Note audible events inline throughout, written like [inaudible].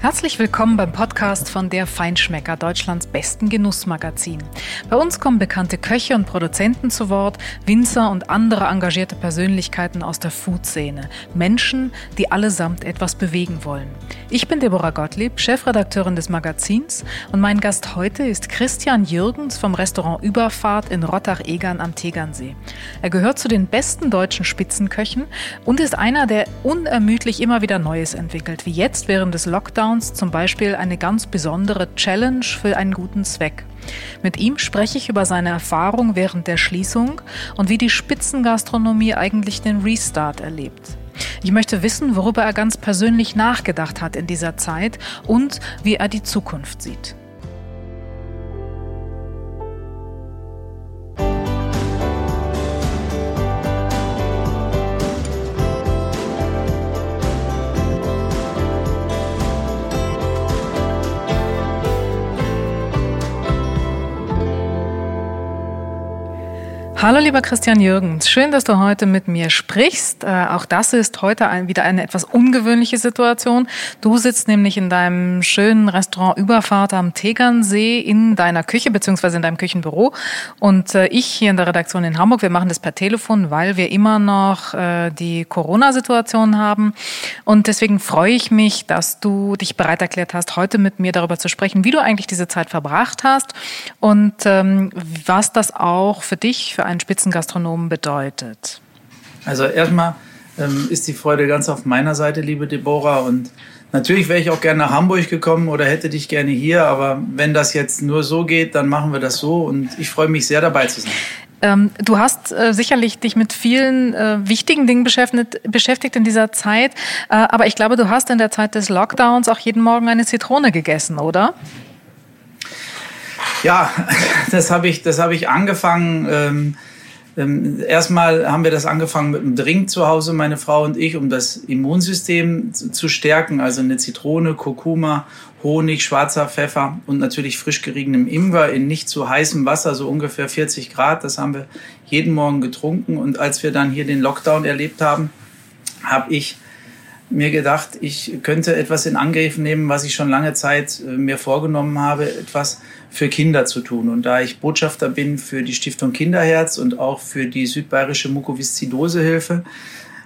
Herzlich willkommen beim Podcast von Der Feinschmecker, Deutschlands besten Genussmagazin. Bei uns kommen bekannte Köche und Produzenten zu Wort, Winzer und andere engagierte Persönlichkeiten aus der Food-Szene. Menschen, die allesamt etwas bewegen wollen. Ich bin Deborah Gottlieb, Chefredakteurin des Magazins und mein Gast heute ist Christian Jürgens vom Restaurant Überfahrt in Rottach-Egern am Tegernsee. Er gehört zu den besten deutschen Spitzenköchen und ist einer, der unermüdlich immer wieder Neues entwickelt, wie jetzt während des Lockdowns Lockdowns zum Beispiel eine ganz besondere Challenge für einen guten Zweck. Mit ihm spreche ich über seine Erfahrung während der Schließung und wie die Spitzengastronomie eigentlich den Restart erlebt. Ich möchte wissen, worüber er ganz persönlich nachgedacht hat in dieser Zeit und wie er die Zukunft sieht. Hallo lieber Christian Jürgens, schön, dass du heute mit mir sprichst. Äh, auch das ist heute ein, wieder eine etwas ungewöhnliche Situation. Du sitzt nämlich in deinem schönen Restaurant Überfahrt am Tegernsee in deiner Küche beziehungsweise in deinem Küchenbüro und äh, ich hier in der Redaktion in Hamburg. Wir machen das per Telefon, weil wir immer noch äh, die Corona-Situation haben und deswegen freue ich mich, dass du dich bereit erklärt hast, heute mit mir darüber zu sprechen, wie du eigentlich diese Zeit verbracht hast und ähm, was das auch für dich für einen Spitzengastronomen bedeutet? Also erstmal ähm, ist die Freude ganz auf meiner Seite, liebe Deborah. Und natürlich wäre ich auch gerne nach Hamburg gekommen oder hätte dich gerne hier. Aber wenn das jetzt nur so geht, dann machen wir das so. Und ich freue mich sehr dabei zu sein. Ähm, du hast äh, sicherlich dich mit vielen äh, wichtigen Dingen beschäftigt, beschäftigt in dieser Zeit. Äh, aber ich glaube, du hast in der Zeit des Lockdowns auch jeden Morgen eine Zitrone gegessen, oder? Ja, [laughs] das habe ich, das hab ich angefangen. Ähm, ähm, erstmal haben wir das angefangen mit einem Drink zu Hause, meine Frau und ich, um das Immunsystem zu, zu stärken. Also eine Zitrone, Kurkuma, Honig, schwarzer Pfeffer und natürlich frisch geriebenem Ingwer in nicht zu heißem Wasser, so ungefähr 40 Grad. Das haben wir jeden Morgen getrunken. Und als wir dann hier den Lockdown erlebt haben, habe ich mir gedacht, ich könnte etwas in Angriff nehmen, was ich schon lange Zeit äh, mir vorgenommen habe, etwas für Kinder zu tun. Und da ich Botschafter bin für die Stiftung Kinderherz und auch für die südbayerische Mukoviszidosehilfe,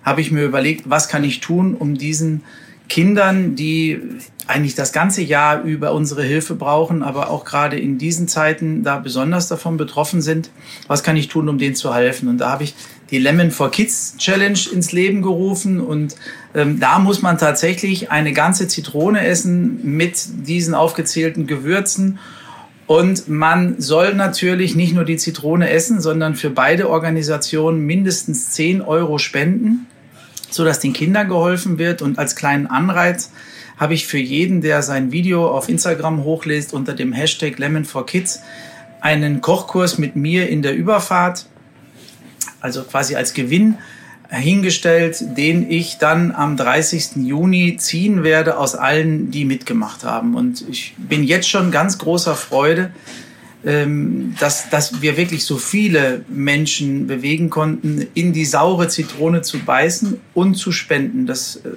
habe ich mir überlegt, was kann ich tun, um diesen Kindern, die eigentlich das ganze Jahr über unsere Hilfe brauchen, aber auch gerade in diesen Zeiten da besonders davon betroffen sind, was kann ich tun, um denen zu helfen? Und da habe ich die Lemon for Kids Challenge ins Leben gerufen und ähm, da muss man tatsächlich eine ganze Zitrone essen mit diesen aufgezählten Gewürzen und man soll natürlich nicht nur die Zitrone essen, sondern für beide Organisationen mindestens 10 Euro spenden, sodass den Kindern geholfen wird. Und als kleinen Anreiz habe ich für jeden, der sein Video auf Instagram hochlädt unter dem Hashtag Lemon for Kids, einen Kochkurs mit mir in der Überfahrt, also quasi als Gewinn hingestellt, den ich dann am 30. Juni ziehen werde aus allen, die mitgemacht haben. Und ich bin jetzt schon ganz großer Freude, ähm, dass, dass wir wirklich so viele Menschen bewegen konnten, in die saure Zitrone zu beißen und zu spenden. Das äh,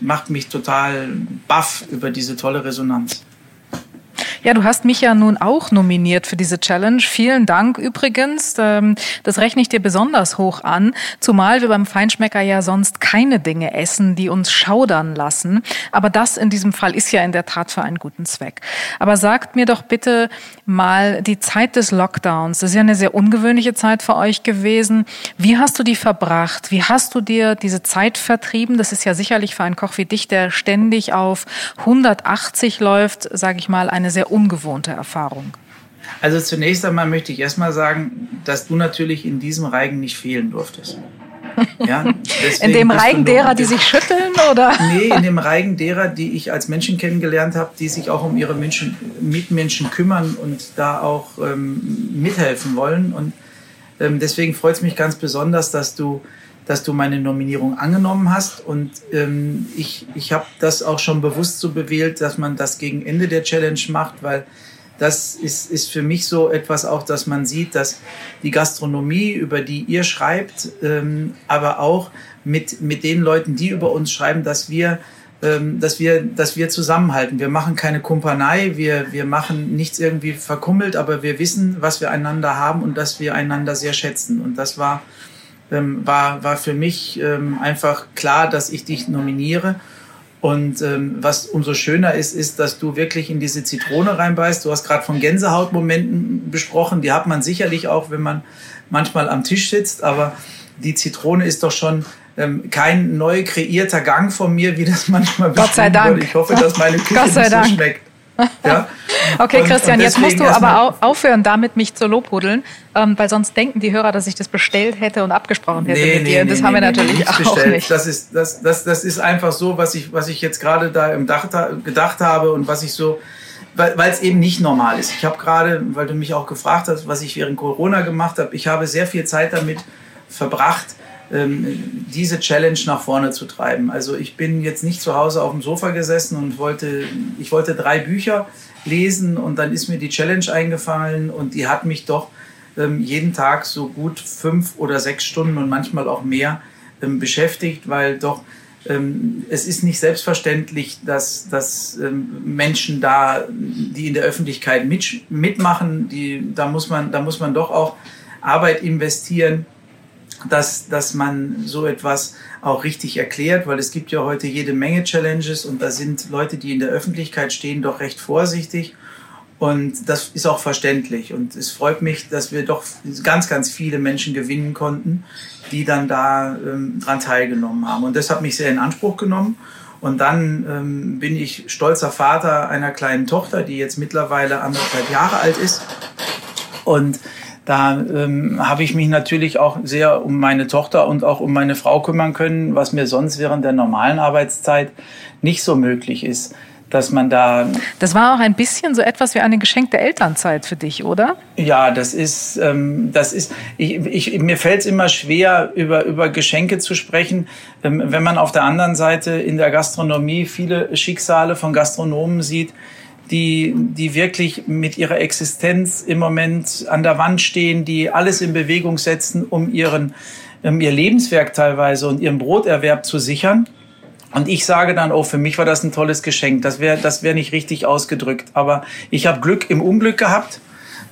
macht mich total baff über diese tolle Resonanz. Ja, du hast mich ja nun auch nominiert für diese Challenge. Vielen Dank übrigens. Ähm, das rechne ich dir besonders hoch an, zumal wir beim Feinschmecker ja sonst keine Dinge essen, die uns schaudern lassen. Aber das in diesem Fall ist ja in der Tat für einen guten Zweck. Aber sagt mir doch bitte mal die Zeit des Lockdowns. Das ist ja eine sehr ungewöhnliche Zeit für euch gewesen. Wie hast du die verbracht? Wie hast du dir diese Zeit vertrieben? Das ist ja sicherlich für einen Koch wie dich, der ständig auf 180 läuft, sage ich mal, eine sehr ungewohnte Erfahrung? Also zunächst einmal möchte ich erstmal sagen, dass du natürlich in diesem Reigen nicht fehlen durftest. [laughs] Ja, in dem Reigen derer, die sich schütteln, oder? Nee, in dem Reigen derer, die ich als Menschen kennengelernt habe, die sich auch um ihre Menschen, Mitmenschen kümmern und da auch ähm, mithelfen wollen. Und ähm, deswegen freut es mich ganz besonders, dass du, dass du meine Nominierung angenommen hast. Und ähm, ich, ich habe das auch schon bewusst so bewählt, dass man das gegen Ende der Challenge macht, weil das ist, ist für mich so etwas auch, dass man sieht, dass die Gastronomie, über die ihr schreibt, ähm, aber auch mit, mit den Leuten, die über uns schreiben, dass wir ähm, dass wir, dass wir zusammenhalten. Wir machen keine Kumpanei, wir, wir machen nichts irgendwie verkummelt, aber wir wissen, was wir einander haben und dass wir einander sehr schätzen. Und das war, ähm, war, war für mich ähm, einfach klar, dass ich dich nominiere. Und ähm, was umso schöner ist, ist, dass du wirklich in diese Zitrone reinbeißt. Du hast gerade von Gänsehautmomenten besprochen. Die hat man sicherlich auch, wenn man manchmal am Tisch sitzt. Aber die Zitrone ist doch schon ähm, kein neu kreierter Gang von mir, wie das [laughs] manchmal Gott sei Dank. Wird. Ich hoffe, dass meine [laughs] Küche so schmeckt. Ja? [laughs] okay, und, Christian, und jetzt musst du aber aufhören, damit mich zu lobhudeln, ähm, weil sonst denken die Hörer, dass ich das bestellt hätte und abgesprochen hätte nee, mit nee, dir. Nee, das haben wir natürlich auch bestellt. nicht. Das ist, das, das, das ist einfach so, was ich, was ich jetzt gerade da im Dach, gedacht habe und was ich so, weil es eben nicht normal ist. Ich habe gerade, weil du mich auch gefragt hast, was ich während Corona gemacht habe, ich habe sehr viel Zeit damit verbracht, ähm, diese Challenge nach vorne zu treiben. Also ich bin jetzt nicht zu Hause auf dem Sofa gesessen und wollte, ich wollte drei Bücher lesen und dann ist mir die Challenge eingefallen und die hat mich doch ähm, jeden Tag so gut fünf oder sechs Stunden und manchmal auch mehr ähm, beschäftigt, weil doch es ist nicht selbstverständlich, dass, dass Menschen da, die in der Öffentlichkeit mit, mitmachen, die, da, muss man, da muss man doch auch Arbeit investieren dass, dass man so etwas auch richtig erklärt, weil es gibt ja heute jede Menge Challenges und da sind Leute, die in der Öffentlichkeit stehen, doch recht vorsichtig. Und das ist auch verständlich. Und es freut mich, dass wir doch ganz, ganz viele Menschen gewinnen konnten, die dann da ähm, dran teilgenommen haben. Und das hat mich sehr in Anspruch genommen. Und dann ähm, bin ich stolzer Vater einer kleinen Tochter, die jetzt mittlerweile anderthalb Jahre alt ist. Und da ähm, habe ich mich natürlich auch sehr um meine Tochter und auch um meine Frau kümmern können, was mir sonst während der normalen Arbeitszeit nicht so möglich ist dass man da. Das war auch ein bisschen so etwas wie eine geschenkte Elternzeit für dich, oder? Ja, das ist, ähm, das ist. Ich, ich, mir fällt es immer schwer, über über Geschenke zu sprechen, ähm, wenn man auf der anderen Seite in der Gastronomie viele Schicksale von Gastronomen sieht, die, die wirklich mit ihrer Existenz im Moment an der Wand stehen, die alles in Bewegung setzen, um ihren, ihr Lebenswerk teilweise und ihren Broterwerb zu sichern. Und ich sage dann, oh, für mich war das ein tolles Geschenk. Das wäre das wäre nicht richtig ausgedrückt. Aber ich habe Glück im Unglück gehabt,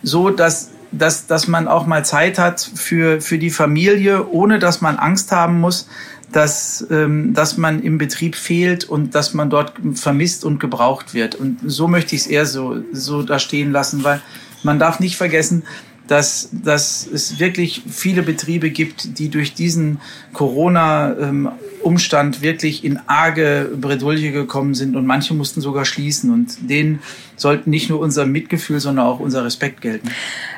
so dass, dass, dass man auch mal Zeit hat für, für die Familie, ohne dass man Angst haben muss, dass, ähm, dass man im Betrieb fehlt und dass man dort vermisst und gebraucht wird. Und so möchte ich es eher so, so da stehen lassen, weil man darf nicht vergessen, dass, dass es wirklich viele Betriebe gibt, die durch diesen Corona-Umstand wirklich in arge Bredouille gekommen sind und manche mussten sogar schließen. Und denen sollten nicht nur unser Mitgefühl, sondern auch unser Respekt gelten.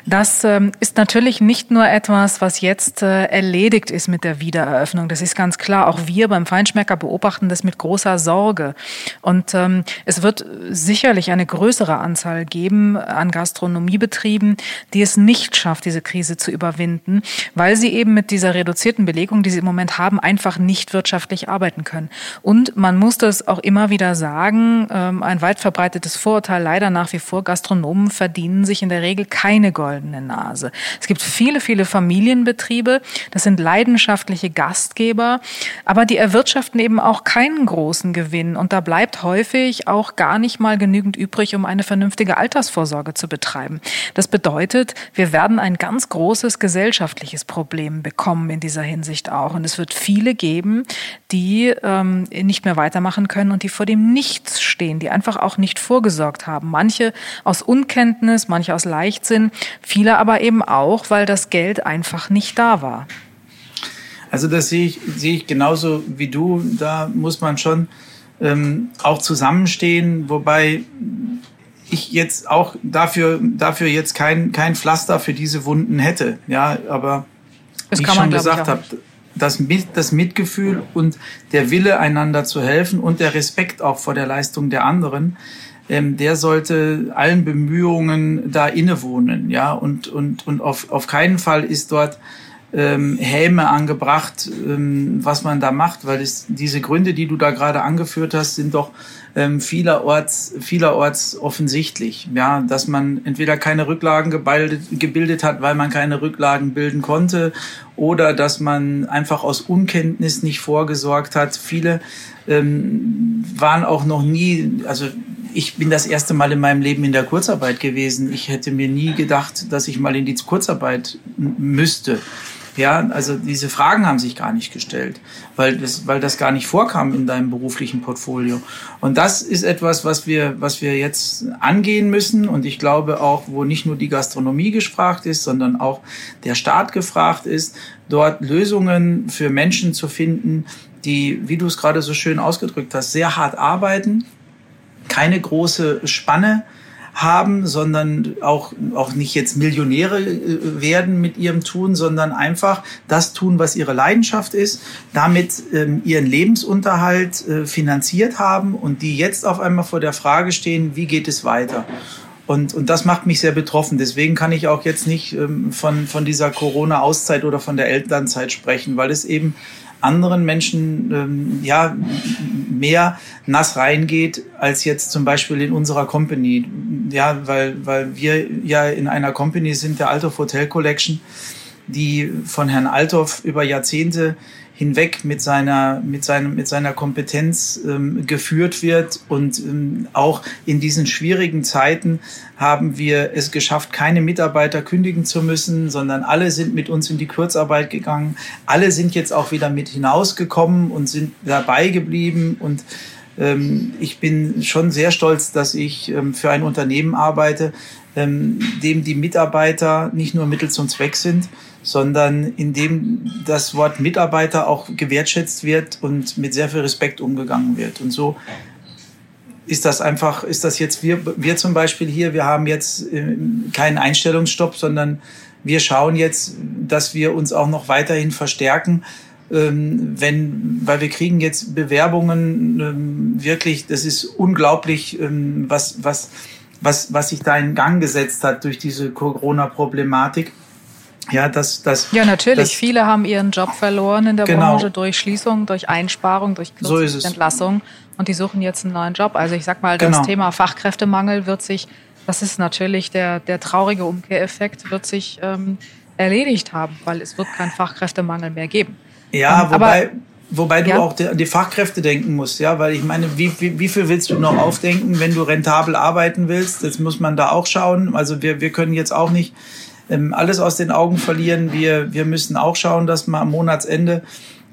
Das ähm, ist natürlich nicht nur etwas, was jetzt äh, erledigt ist mit der Wiedereröffnung. Das ist ganz klar. Auch wir beim Feinschmecker beobachten das mit großer Sorge. Und ähm, es wird sicherlich eine größere Anzahl geben an Gastronomiebetrieben, die es nicht schafft, diese Krise zu überwinden, weil sie eben mit dieser reduzierten Belegung, die sie im Moment haben, einfach nicht wirtschaftlich arbeiten können. Und man muss das auch immer wieder sagen, ähm, ein weit verbreitetes Vorurteil leider nach wie vor, Gastronomen verdienen sich in der Regel keine Gold goldene Nase. Es gibt viele, viele Familienbetriebe, das sind leidenschaftliche Gastgeber, aber die erwirtschaften eben auch keinen großen Gewinn und da bleibt häufig auch gar nicht mal genügend übrig, um eine vernünftige Altersvorsorge zu betreiben. Das bedeutet, wir werden ein ganz großes gesellschaftliches Problem bekommen in dieser Hinsicht auch und es wird viele geben, die ähm, nicht mehr weitermachen können und die vor dem Nichts stehen, die einfach auch nicht vorgesorgt haben. Manche aus Unkenntnis, manche aus Leichtsinn, Viele aber eben auch, weil das Geld einfach nicht da war. Also das sehe ich, sehe ich genauso wie du. Da muss man schon ähm, auch zusammenstehen, wobei ich jetzt auch dafür, dafür jetzt kein, kein Pflaster für diese Wunden hätte. Ja, aber das wie ich schon gesagt habe, das, das Mitgefühl und der Wille, einander zu helfen und der Respekt auch vor der Leistung der anderen, ähm, der sollte allen Bemühungen da innewohnen, ja, und, und, und auf, auf keinen Fall ist dort ähm, Häme angebracht, ähm, was man da macht, weil es, diese Gründe, die du da gerade angeführt hast, sind doch ähm, vielerorts, vielerorts offensichtlich. Ja, dass man entweder keine Rücklagen gebildet, gebildet hat, weil man keine Rücklagen bilden konnte, oder dass man einfach aus Unkenntnis nicht vorgesorgt hat. Viele ähm, waren auch noch nie, also ich bin das erste Mal in meinem Leben in der Kurzarbeit gewesen. Ich hätte mir nie gedacht, dass ich mal in die Kurzarbeit müsste. Ja, also diese Fragen haben sich gar nicht gestellt, weil das, weil das gar nicht vorkam in deinem beruflichen Portfolio. Und das ist etwas, was wir, was wir jetzt angehen müssen. Und ich glaube auch, wo nicht nur die Gastronomie gefragt ist, sondern auch der Staat gefragt ist, dort Lösungen für Menschen zu finden, die, wie du es gerade so schön ausgedrückt hast, sehr hart arbeiten, keine große Spanne haben, sondern auch, auch nicht jetzt Millionäre äh, werden mit ihrem Tun, sondern einfach das tun, was ihre Leidenschaft ist, damit ähm, ihren Lebensunterhalt äh, finanziert haben und die jetzt auf einmal vor der Frage stehen, wie geht es weiter? Und, und das macht mich sehr betroffen. Deswegen kann ich auch jetzt nicht ähm, von, von dieser Corona-Auszeit oder von der Elternzeit sprechen, weil es eben anderen Menschen ähm, ja mehr nass reingeht als jetzt zum Beispiel in unserer Company. Ja, weil, weil wir ja in einer Company sind, der Althoff Hotel Collection, die von Herrn Althoff über Jahrzehnte hinweg mit seiner, mit seinem, mit seiner Kompetenz ähm, geführt wird. Und ähm, auch in diesen schwierigen Zeiten haben wir es geschafft, keine Mitarbeiter kündigen zu müssen, sondern alle sind mit uns in die Kurzarbeit gegangen. Alle sind jetzt auch wieder mit hinausgekommen und sind dabei geblieben und ähm, ich bin schon sehr stolz, dass ich ähm, für ein Unternehmen arbeite, ähm, dem die Mitarbeiter nicht nur Mittel zum Zweck sind, sondern in dem das Wort Mitarbeiter auch gewertschätzt wird und mit sehr viel Respekt umgegangen wird. Und so ist das einfach, ist das jetzt wir, wir zum Beispiel hier, wir haben jetzt äh, keinen Einstellungsstopp, sondern wir schauen jetzt, dass wir uns auch noch weiterhin verstärken, ähm, wenn, weil wir kriegen jetzt Bewerbungen ähm, wirklich, das ist unglaublich, ähm, was, was, was, was sich da in Gang gesetzt hat durch diese Corona-Problematik. Ja, das, das, ja, natürlich. Das, Viele haben ihren Job verloren in der genau. Branche durch Schließung, durch Einsparung, durch so Entlassung. Und die suchen jetzt einen neuen Job. Also ich sag mal, das genau. Thema Fachkräftemangel wird sich, das ist natürlich der, der traurige Umkehreffekt, wird sich ähm, erledigt haben, weil es wird keinen Fachkräftemangel mehr geben. Ja, ähm, wobei, wobei du ja? auch an die Fachkräfte denken musst, ja, weil ich meine, wie, wie, wie viel willst du noch aufdenken, wenn du rentabel arbeiten willst? Das muss man da auch schauen. Also wir, wir können jetzt auch nicht ähm, alles aus den Augen verlieren. Wir, wir müssen auch schauen, dass wir am Monatsende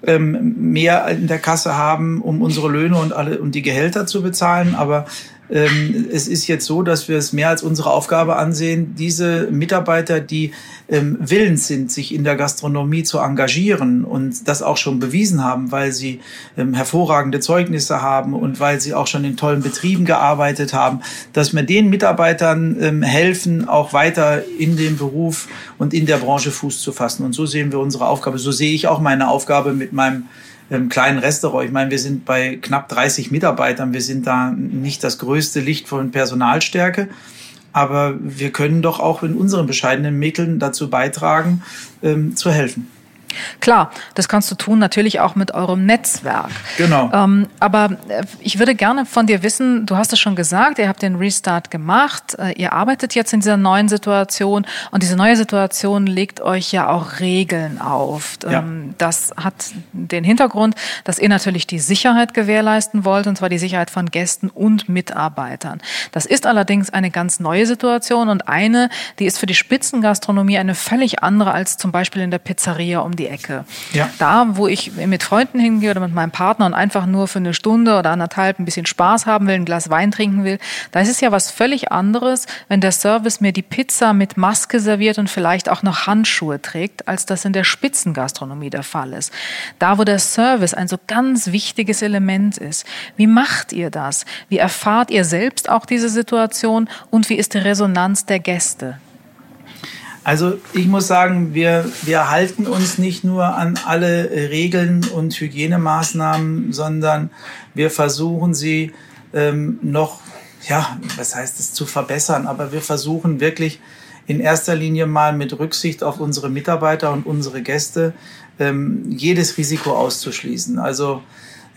ähm, mehr in der Kasse haben, um unsere Löhne und alle und die Gehälter zu bezahlen. Aber es ist jetzt so, dass wir es mehr als unsere Aufgabe ansehen, diese Mitarbeiter, die ähm, willens sind, sich in der Gastronomie zu engagieren und das auch schon bewiesen haben, weil sie ähm, hervorragende Zeugnisse haben und weil sie auch schon in tollen Betrieben gearbeitet haben, dass wir den Mitarbeitern ähm, helfen, auch weiter in dem Beruf und in der Branche Fuß zu fassen. Und so sehen wir unsere Aufgabe. So sehe ich auch meine Aufgabe mit meinem ähm, kleinen Restaurant. Ich meine, wir sind bei knapp 30 Mitarbeitern. Wir sind da nicht das größte Licht von Personalstärke. Aber wir können doch auch in unseren bescheidenen Mitteln dazu beitragen, ähm, zu helfen. Klar, das kannst du tun, natürlich auch mit eurem Netzwerk. Genau. Ähm, aber äh, ich würde gerne von dir wissen, du hast es schon gesagt, ihr habt den Restart gemacht, äh, ihr arbeitet jetzt in dieser neuen Situation und diese neue Situation legt euch ja auch Regeln auf. Ja. Ähm, das hat den Hintergrund, dass ihr natürlich die Sicherheit gewährleisten wollt, und zwar die Sicherheit von Gästen und Mitarbeitern. Das ist allerdings eine ganz neue Situation und eine, die ist für die Spitzengastronomie eine völlig andere als zum Beispiel in der Pizzeria um die Ecke. Ja. Da, wo ich mit Freunden hingehe oder mit meinem Partner und einfach nur für eine Stunde oder anderthalb ein bisschen Spaß haben will, ein Glas Wein trinken will, da ist es ja was völlig anderes, wenn der Service mir die Pizza mit Maske serviert und vielleicht auch noch Handschuhe trägt, als das in der Spitzengastronomie der Fall ist. Da, wo der Service ein so ganz wichtiges Element ist. Wie macht ihr das? Wie erfahrt ihr selbst auch diese Situation und wie ist die Resonanz der Gäste? Also ich muss sagen, wir, wir halten uns nicht nur an alle Regeln und Hygienemaßnahmen, sondern wir versuchen sie ähm, noch, ja, was heißt es, zu verbessern, aber wir versuchen wirklich in erster Linie mal mit Rücksicht auf unsere Mitarbeiter und unsere Gäste ähm, jedes Risiko auszuschließen. Also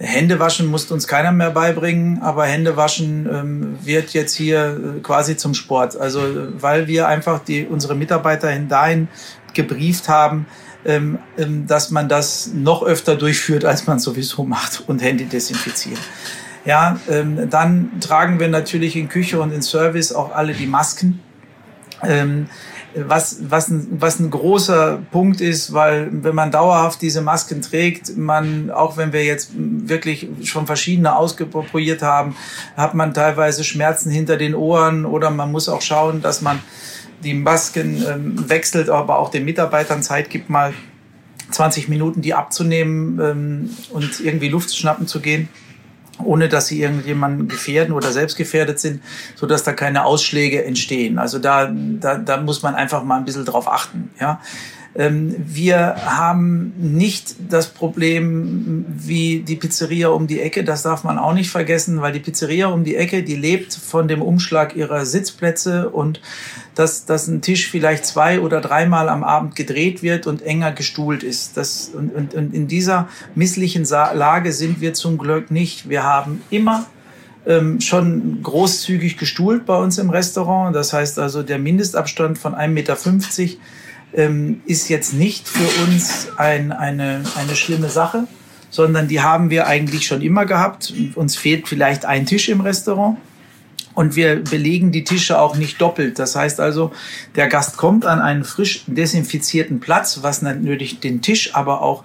Hände waschen muss uns keiner mehr beibringen, aber Hände waschen ähm, wird jetzt hier äh, quasi zum Sport. Also weil wir einfach die, unsere Mitarbeiter dahin gebrieft haben, ähm, ähm, dass man das noch öfter durchführt, als man sowieso macht und Hände desinfizieren. Ja, ähm, dann tragen wir natürlich in Küche und in Service auch alle die Masken. Ähm, was, was, ein, was ein großer Punkt ist, weil wenn man dauerhaft diese Masken trägt, man, auch wenn wir jetzt wirklich schon verschiedene ausprobiert haben, hat man teilweise Schmerzen hinter den Ohren oder man muss auch schauen, dass man die Masken ähm, wechselt, aber auch den Mitarbeitern Zeit gibt, mal 20 Minuten die abzunehmen ähm, und irgendwie Luft schnappen zu gehen ohne dass sie irgendjemanden gefährden oder selbst gefährdet sind, so dass da keine Ausschläge entstehen. Also da, da, da muss man einfach mal ein bisschen drauf achten. Ja. Ähm, wir haben nicht das Problem wie die Pizzeria um die Ecke, das darf man auch nicht vergessen, weil die Pizzeria um die Ecke, die lebt von dem Umschlag ihrer Sitzplätze und dass, dass ein Tisch vielleicht zwei oder dreimal am Abend gedreht wird und enger gestuhlt ist. Das, und, und, und in dieser misslichen Lage sind wir zum Glück nicht. Wir haben immer ähm, schon großzügig gestuhlt bei uns im Restaurant. Das heißt also, der Mindestabstand von 1,50 Meter ähm, ist jetzt nicht für uns ein, eine, eine schlimme Sache, sondern die haben wir eigentlich schon immer gehabt. Uns fehlt vielleicht ein Tisch im Restaurant. Und wir belegen die Tische auch nicht doppelt. Das heißt also, der Gast kommt an einen frisch desinfizierten Platz, was natürlich den Tisch, aber auch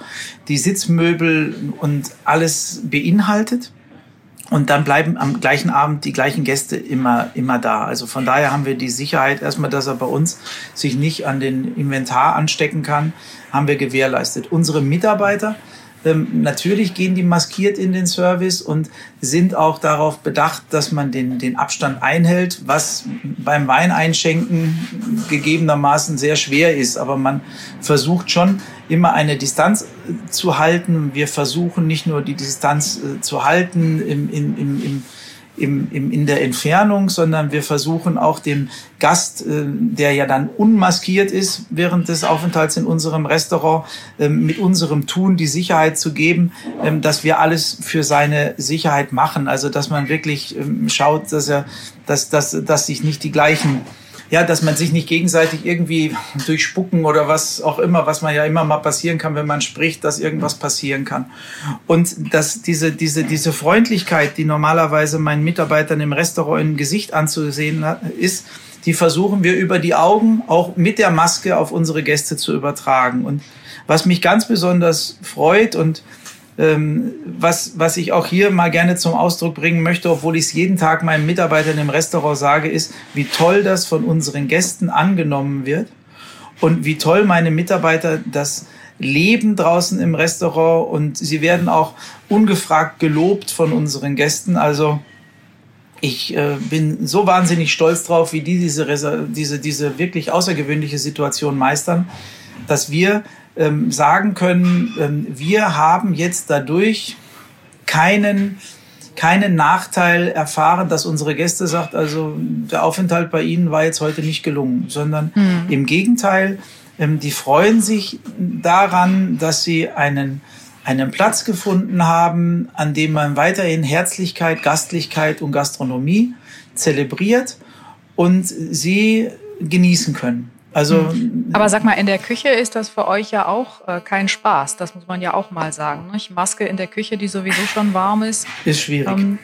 die Sitzmöbel und alles beinhaltet. Und dann bleiben am gleichen Abend die gleichen Gäste immer, immer da. Also von daher haben wir die Sicherheit erstmal, dass er bei uns sich nicht an den Inventar anstecken kann, haben wir gewährleistet. Unsere Mitarbeiter, ähm, natürlich gehen die maskiert in den Service und sind auch darauf bedacht, dass man den, den Abstand einhält, was beim Weineinschenken gegebenermaßen sehr schwer ist. Aber man versucht schon immer eine Distanz äh, zu halten. Wir versuchen nicht nur die Distanz äh, zu halten im, im, im, im im, im, in der Entfernung, sondern wir versuchen auch dem Gast, äh, der ja dann unmaskiert ist während des Aufenthalts in unserem Restaurant, äh, mit unserem Tun die Sicherheit zu geben, äh, dass wir alles für seine Sicherheit machen. Also dass man wirklich ähm, schaut, dass er, dass, dass, dass sich nicht die gleichen ja, dass man sich nicht gegenseitig irgendwie durchspucken oder was auch immer, was man ja immer mal passieren kann, wenn man spricht, dass irgendwas passieren kann. Und dass diese, diese, diese Freundlichkeit, die normalerweise meinen Mitarbeitern im Restaurant im Gesicht anzusehen ist, die versuchen wir über die Augen auch mit der Maske auf unsere Gäste zu übertragen. Und was mich ganz besonders freut und was, was ich auch hier mal gerne zum Ausdruck bringen möchte, obwohl ich es jeden Tag meinen Mitarbeitern im Restaurant sage, ist, wie toll das von unseren Gästen angenommen wird und wie toll meine Mitarbeiter das leben draußen im Restaurant und sie werden auch ungefragt gelobt von unseren Gästen. Also ich äh, bin so wahnsinnig stolz drauf, wie die diese, diese, diese wirklich außergewöhnliche Situation meistern, dass wir ähm, sagen können, ähm, wir haben jetzt dadurch keinen keinen Nachteil erfahren, dass unsere Gäste sagt, also der Aufenthalt bei Ihnen war jetzt heute nicht gelungen, sondern mhm. im Gegenteil, ähm, die freuen sich daran, dass sie einen einen Platz gefunden haben, an dem man weiterhin Herzlichkeit, Gastlichkeit und Gastronomie zelebriert und sie genießen können. Also. Aber sag mal, in der Küche ist das für euch ja auch äh, kein Spaß. Das muss man ja auch mal sagen. Nicht? Maske in der Küche, die sowieso schon warm ist. Ist schwierig. Ähm,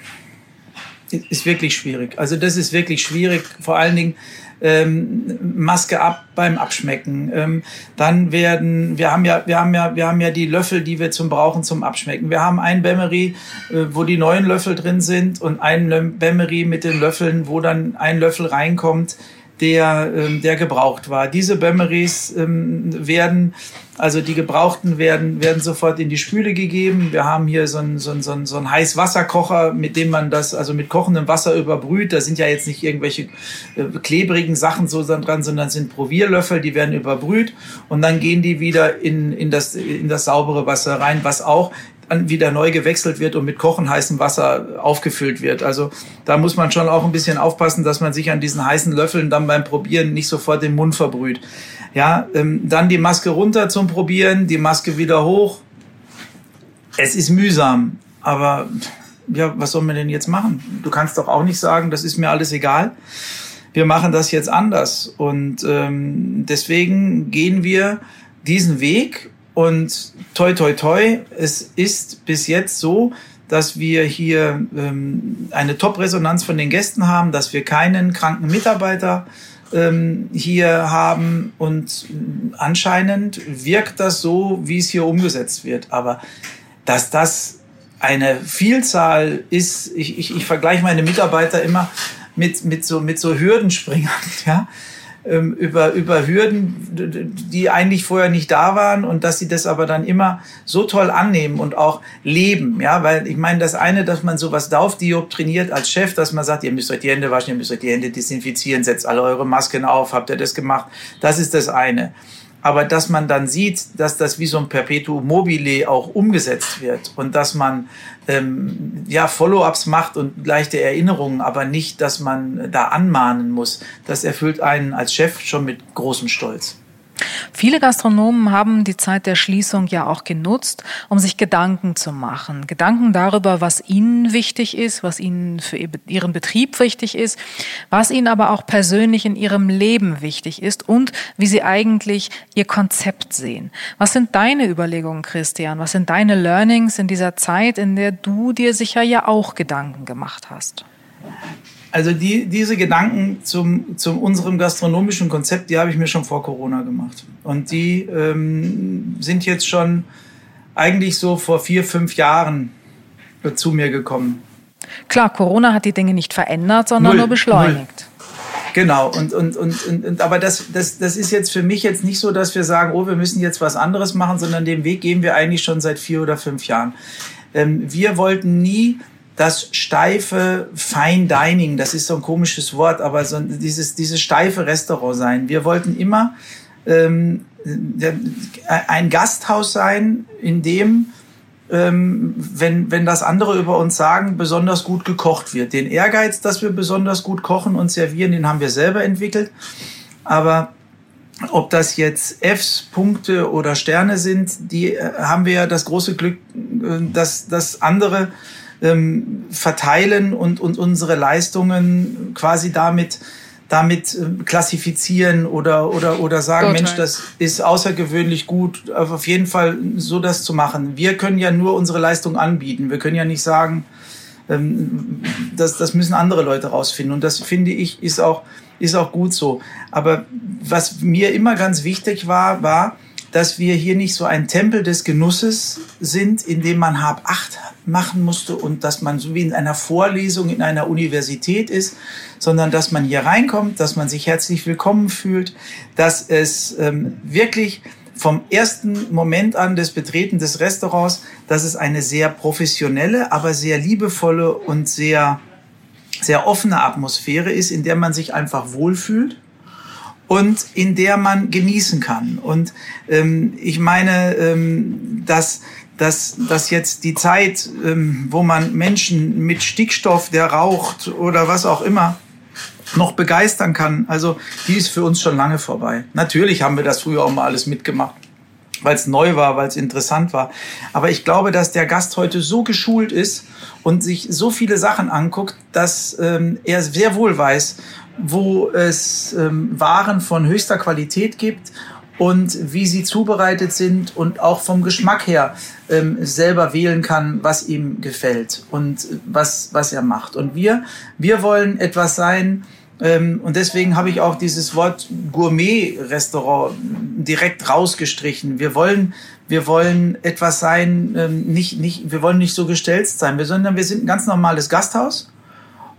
ist wirklich schwierig. Also das ist wirklich schwierig. Vor allen Dingen ähm, Maske ab beim Abschmecken. Ähm, dann werden, wir haben ja, wir haben ja, wir haben ja die Löffel, die wir zum Brauchen zum Abschmecken. Wir haben ein Bämmery, äh, wo die neuen Löffel drin sind und ein Bämmery mit den Löffeln, wo dann ein Löffel reinkommt der, ähm, der gebraucht war. Diese Bömeries ähm, werden, also die gebrauchten werden, werden sofort in die Spüle gegeben. Wir haben hier so einen, so einen, so einen, so einen Heißwasserkocher, mit dem man das, also mit kochendem Wasser überbrüht. Da sind ja jetzt nicht irgendwelche äh, klebrigen Sachen so dran, sondern sind Provierlöffel, die werden überbrüht und dann gehen die wieder in, in, das, in das saubere Wasser rein, was auch wieder neu gewechselt wird und mit kochen heißem Wasser aufgefüllt wird. Also da muss man schon auch ein bisschen aufpassen, dass man sich an diesen heißen Löffeln dann beim Probieren nicht sofort den Mund verbrüht. Ja, ähm, dann die Maske runter zum Probieren, die Maske wieder hoch. Es ist mühsam, aber ja, was soll man denn jetzt machen? Du kannst doch auch nicht sagen, das ist mir alles egal. Wir machen das jetzt anders. Und ähm, deswegen gehen wir diesen Weg und toi, toi, toi, es ist bis jetzt so, dass wir hier ähm, eine Top-Resonanz von den Gästen haben, dass wir keinen kranken Mitarbeiter ähm, hier haben und anscheinend wirkt das so, wie es hier umgesetzt wird. Aber dass das eine Vielzahl ist, ich, ich, ich vergleiche meine Mitarbeiter immer mit, mit, so, mit so Hürdenspringern, [laughs] ja, ähm, über, über Hürden, die eigentlich vorher nicht da waren und dass sie das aber dann immer so toll annehmen und auch leben. Ja, weil ich meine, das eine, dass man sowas trainiert als Chef, dass man sagt, ihr müsst euch die Hände waschen, ihr müsst euch die Hände desinfizieren, setzt alle eure Masken auf, habt ihr das gemacht? Das ist das eine. Aber dass man dann sieht, dass das wie so ein Perpetuum mobile auch umgesetzt wird und dass man ähm, ja Follow-ups macht und leichte Erinnerungen, aber nicht, dass man da anmahnen muss, das erfüllt einen als Chef schon mit großem Stolz. Viele Gastronomen haben die Zeit der Schließung ja auch genutzt, um sich Gedanken zu machen. Gedanken darüber, was ihnen wichtig ist, was ihnen für ihren Betrieb wichtig ist, was ihnen aber auch persönlich in ihrem Leben wichtig ist und wie sie eigentlich ihr Konzept sehen. Was sind deine Überlegungen, Christian? Was sind deine Learnings in dieser Zeit, in der du dir sicher ja auch Gedanken gemacht hast? Also die, diese Gedanken zum, zum unserem gastronomischen Konzept, die habe ich mir schon vor Corona gemacht. Und die ähm, sind jetzt schon eigentlich so vor vier, fünf Jahren zu mir gekommen. Klar, Corona hat die Dinge nicht verändert, sondern null, nur beschleunigt. Null. Genau, und, und, und, und, und aber das, das, das ist jetzt für mich jetzt nicht so, dass wir sagen, oh, wir müssen jetzt was anderes machen, sondern den Weg gehen wir eigentlich schon seit vier oder fünf Jahren. Ähm, wir wollten nie das steife Fine Dining, das ist so ein komisches Wort, aber so dieses, dieses steife Restaurant sein. Wir wollten immer ähm, ein Gasthaus sein, in dem, ähm, wenn, wenn das andere über uns sagen, besonders gut gekocht wird. Den Ehrgeiz, dass wir besonders gut kochen und servieren, den haben wir selber entwickelt. Aber ob das jetzt Fs, Punkte oder Sterne sind, die äh, haben wir ja das große Glück, äh, dass, dass andere ähm, verteilen und, und unsere Leistungen quasi damit damit äh, klassifizieren oder oder oder sagen Mensch das ist außergewöhnlich gut auf jeden Fall so das zu machen. Wir können ja nur unsere Leistung anbieten. Wir können ja nicht sagen ähm, das das müssen andere Leute rausfinden. Und das finde ich ist auch ist auch gut so. Aber was mir immer ganz wichtig war war dass wir hier nicht so ein Tempel des Genusses sind, in dem man hab acht machen musste und dass man so wie in einer Vorlesung in einer Universität ist, sondern dass man hier reinkommt, dass man sich herzlich willkommen fühlt, dass es ähm, wirklich vom ersten Moment an des Betreten des Restaurants, dass es eine sehr professionelle, aber sehr liebevolle und sehr, sehr offene Atmosphäre ist, in der man sich einfach wohlfühlt und in der man genießen kann. Und ähm, ich meine, ähm, dass, dass, dass jetzt die Zeit, ähm, wo man Menschen mit Stickstoff, der raucht oder was auch immer, noch begeistern kann, also die ist für uns schon lange vorbei. Natürlich haben wir das früher auch mal alles mitgemacht weil es neu war, weil es interessant war. Aber ich glaube, dass der Gast heute so geschult ist und sich so viele Sachen anguckt, dass ähm, er sehr wohl weiß, wo es ähm, Waren von höchster Qualität gibt und wie sie zubereitet sind und auch vom Geschmack her ähm, selber wählen kann, was ihm gefällt und was, was er macht. Und wir, wir wollen etwas sein, ähm, und deswegen habe ich auch dieses Wort Gourmet-Restaurant direkt rausgestrichen. Wir wollen, wir wollen etwas sein, ähm, nicht, nicht, wir wollen nicht so gestelzt sein, sondern wir sind ein ganz normales Gasthaus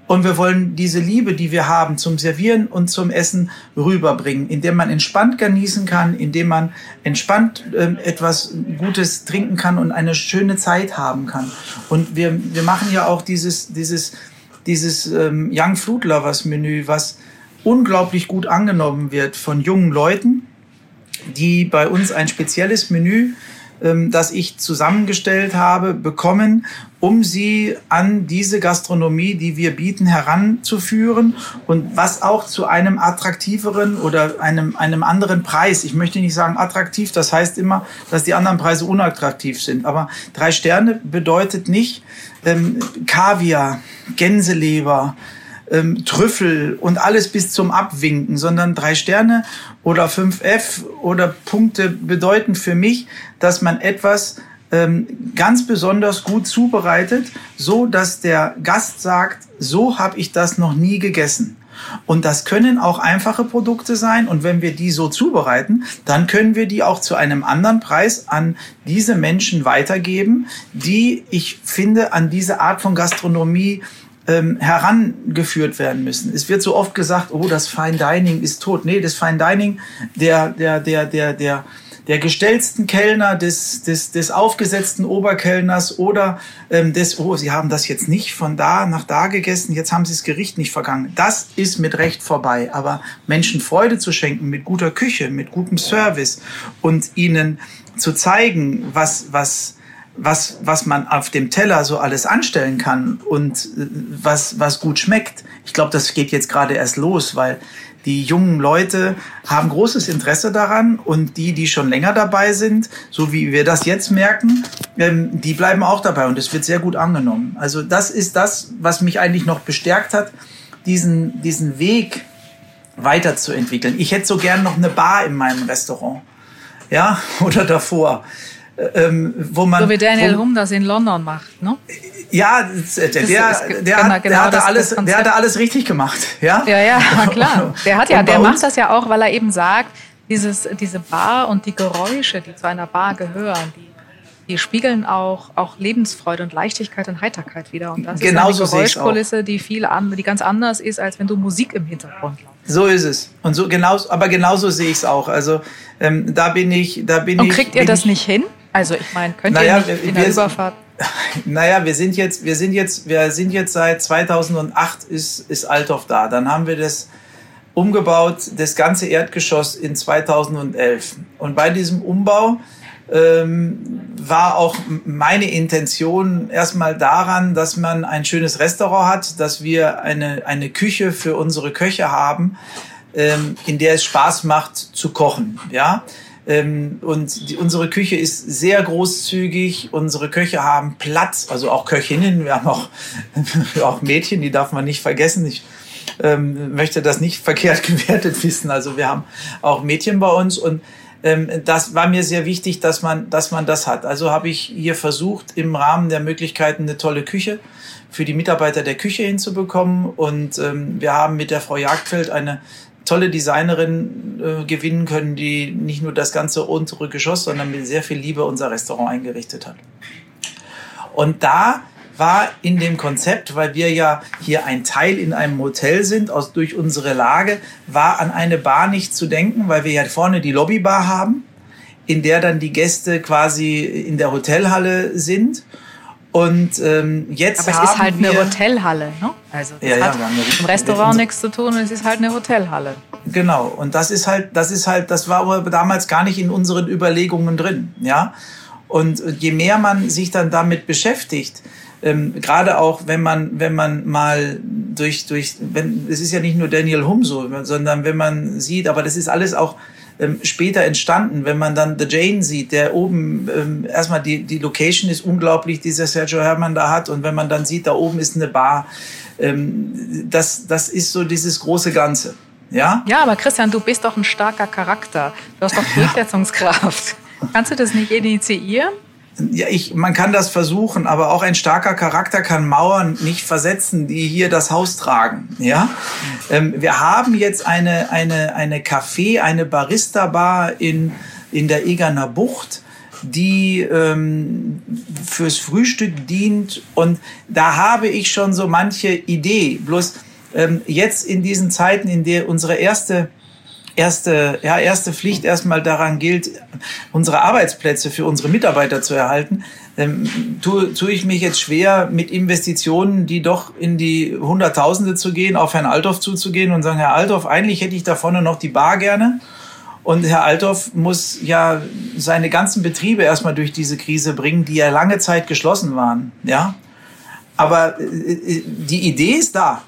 und wir wollen diese Liebe, die wir haben zum Servieren und zum Essen rüberbringen, indem man entspannt genießen kann, indem man entspannt äh, etwas Gutes trinken kann und eine schöne Zeit haben kann. Und wir, wir machen ja auch dieses, dieses, dieses ähm, Young Food Lovers Menü, was unglaublich gut angenommen wird von jungen Leuten, die bei uns ein spezielles Menü ähm, das ich zusammengestellt habe, bekommen, um sie an diese Gastronomie, die wir bieten, heranzuführen und was auch zu einem attraktiveren oder einem, einem anderen Preis. Ich möchte nicht sagen attraktiv, das heißt immer, dass die anderen Preise unattraktiv sind. Aber drei Sterne bedeutet nicht ähm, Kaviar, Gänseleber, ähm, Trüffel und alles bis zum Abwinken, sondern drei Sterne oder 5F oder Punkte bedeuten für mich, dass man etwas ähm, ganz besonders gut zubereitet, so dass der Gast sagt, so habe ich das noch nie gegessen. Und das können auch einfache Produkte sein. Und wenn wir die so zubereiten, dann können wir die auch zu einem anderen Preis an diese Menschen weitergeben, die, ich finde, an diese Art von Gastronomie ähm, herangeführt werden müssen. Es wird so oft gesagt, oh, das Fine Dining ist tot. Nee, das Fine Dining, der, der, der, der, der, der gestellten Kellner, des, des, des aufgesetzten Oberkellners oder ähm, des, oh, Sie haben das jetzt nicht von da nach da gegessen, jetzt haben Sie das Gericht nicht vergangen. Das ist mit Recht vorbei. Aber Menschen Freude zu schenken mit guter Küche, mit gutem Service und ihnen zu zeigen, was, was, was, was man auf dem Teller so alles anstellen kann und äh, was, was gut schmeckt. Ich glaube, das geht jetzt gerade erst los, weil die jungen Leute haben großes Interesse daran und die, die schon länger dabei sind, so wie wir das jetzt merken, ähm, die bleiben auch dabei und es wird sehr gut angenommen. Also das ist das, was mich eigentlich noch bestärkt hat, diesen, diesen Weg weiterzuentwickeln. Ich hätte so gern noch eine Bar in meinem Restaurant. Ja, [laughs] oder davor ähm, wo man. So wie Daniel wo, Hum das in London macht, ne? Ja, der, der, der, der, genau, der hatte das, alles, das der hatte alles richtig gemacht, ja. Ja, ja, [laughs] [laughs] klar. Der hat ja, der macht das ja auch, weil er eben sagt, dieses, diese Bar und die Geräusche, die zu einer Bar gehören, die die spiegeln auch, auch Lebensfreude und Leichtigkeit und Heiterkeit wieder. Und das genau ist eine so Geräuschkulisse, die viel an, die ganz anders ist, als wenn du Musik im Hintergrund läuft. So ist es. Und so genau, aber genauso sehe ich es auch. Also ähm, da bin ich, da bin und ich. Und kriegt ihr das nicht hin? Also ich meine, könnt naja, ihr nicht in der Überfahrt? [laughs] Naja, wir sind jetzt, wir sind jetzt, wir sind jetzt seit 2008 ist, ist Althoff da. Dann haben wir das umgebaut, das ganze Erdgeschoss in 2011. Und bei diesem Umbau ähm, war auch meine Intention erstmal daran, dass man ein schönes Restaurant hat, dass wir eine, eine Küche für unsere Köche haben, ähm, in der es Spaß macht zu kochen. Ja, ähm, und die, unsere Küche ist sehr großzügig. Unsere Köche haben Platz, also auch Köchinnen. Wir haben auch, [laughs] auch Mädchen, die darf man nicht vergessen. Ich ähm, möchte das nicht verkehrt [laughs] gewertet wissen. Also wir haben auch Mädchen bei uns und ähm, das war mir sehr wichtig, dass man, dass man das hat. Also habe ich hier versucht, im Rahmen der Möglichkeiten eine tolle Küche für die Mitarbeiter der Küche hinzubekommen. Und ähm, wir haben mit der Frau Jagdfeld eine tolle Designerin äh, gewinnen können, die nicht nur das ganze untere Geschoss, sondern mit sehr viel Liebe unser Restaurant eingerichtet hat. Und da war in dem Konzept, weil wir ja hier ein Teil in einem Hotel sind, aus, durch unsere Lage, war an eine Bar nicht zu denken, weil wir ja vorne die Lobbybar haben, in der dann die Gäste quasi in der Hotelhalle sind und ähm, jetzt Aber es ist halt eine Hotelhalle, ne? Also das ja, hat ja, im Restaurant nichts zu tun, es ist halt eine Hotelhalle. Genau. Und das ist halt, das ist halt, das war aber damals gar nicht in unseren Überlegungen drin, ja. Und je mehr man sich dann damit beschäftigt, ähm, gerade auch wenn man wenn man mal durch durch wenn es ist ja nicht nur Daniel Hum so, sondern wenn man sieht, aber das ist alles auch ähm, später entstanden, wenn man dann The Jane sieht, der oben ähm, erstmal die, die Location ist unglaublich, die dieser Sergio Herrmann da hat und wenn man dann sieht, da oben ist eine Bar, ähm, das, das ist so dieses große Ganze. Ja? ja, aber Christian, du bist doch ein starker Charakter. Du hast doch Durchsetzungskraft. Kannst du das nicht initiieren? Ja, ich, man kann das versuchen, aber auch ein starker Charakter kann Mauern nicht versetzen, die hier das Haus tragen. Ja, ähm, wir haben jetzt eine eine eine Café, eine Barista-Bar in in der Egerner Bucht, die ähm, fürs Frühstück dient und da habe ich schon so manche Idee. Bloß ähm, jetzt in diesen Zeiten, in der unsere erste erste, ja, erste Pflicht erstmal daran gilt, unsere Arbeitsplätze für unsere Mitarbeiter zu erhalten, ähm, tue, tue ich mich jetzt schwer mit Investitionen, die doch in die Hunderttausende zu gehen, auf Herrn Althoff zuzugehen und sagen, Herr Althoff, eigentlich hätte ich da vorne noch die Bar gerne Und Herr Althoff muss ja seine ganzen Betriebe erstmal durch diese Krise bringen, die ja lange Zeit geschlossen waren. Ja, aber äh, äh, die Idee ist da.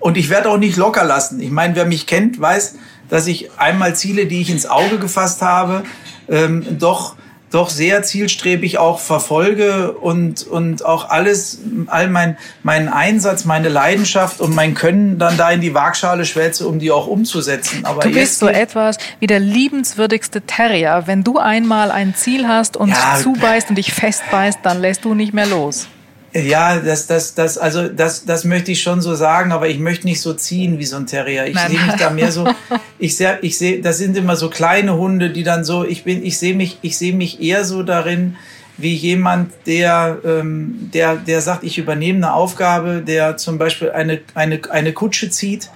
Und ich werde auch nicht locker lassen. Ich meine, wer mich kennt, weiß, dass ich einmal Ziele, die ich ins Auge gefasst habe, ähm, doch doch sehr zielstrebig auch verfolge und, und auch alles, all mein, meinen Einsatz, meine Leidenschaft und mein Können dann da in die Waagschale schwätze, um die auch umzusetzen. Aber du bist so etwas wie der liebenswürdigste Terrier. Wenn du einmal ein Ziel hast und ja, zubeißt und dich festbeißt, dann lässt du nicht mehr los. Ja, das, das, das, also das, das möchte ich schon so sagen, aber ich möchte nicht so ziehen wie so ein Terrier. Ich sehe mich da mehr so, [laughs] ich sehe, ich sehe, das sind immer so kleine Hunde, die dann so, ich bin, ich sehe mich, ich sehe mich eher so darin, wie jemand, der, ähm, der, der sagt, ich übernehme eine Aufgabe, der zum Beispiel eine, eine, eine Kutsche zieht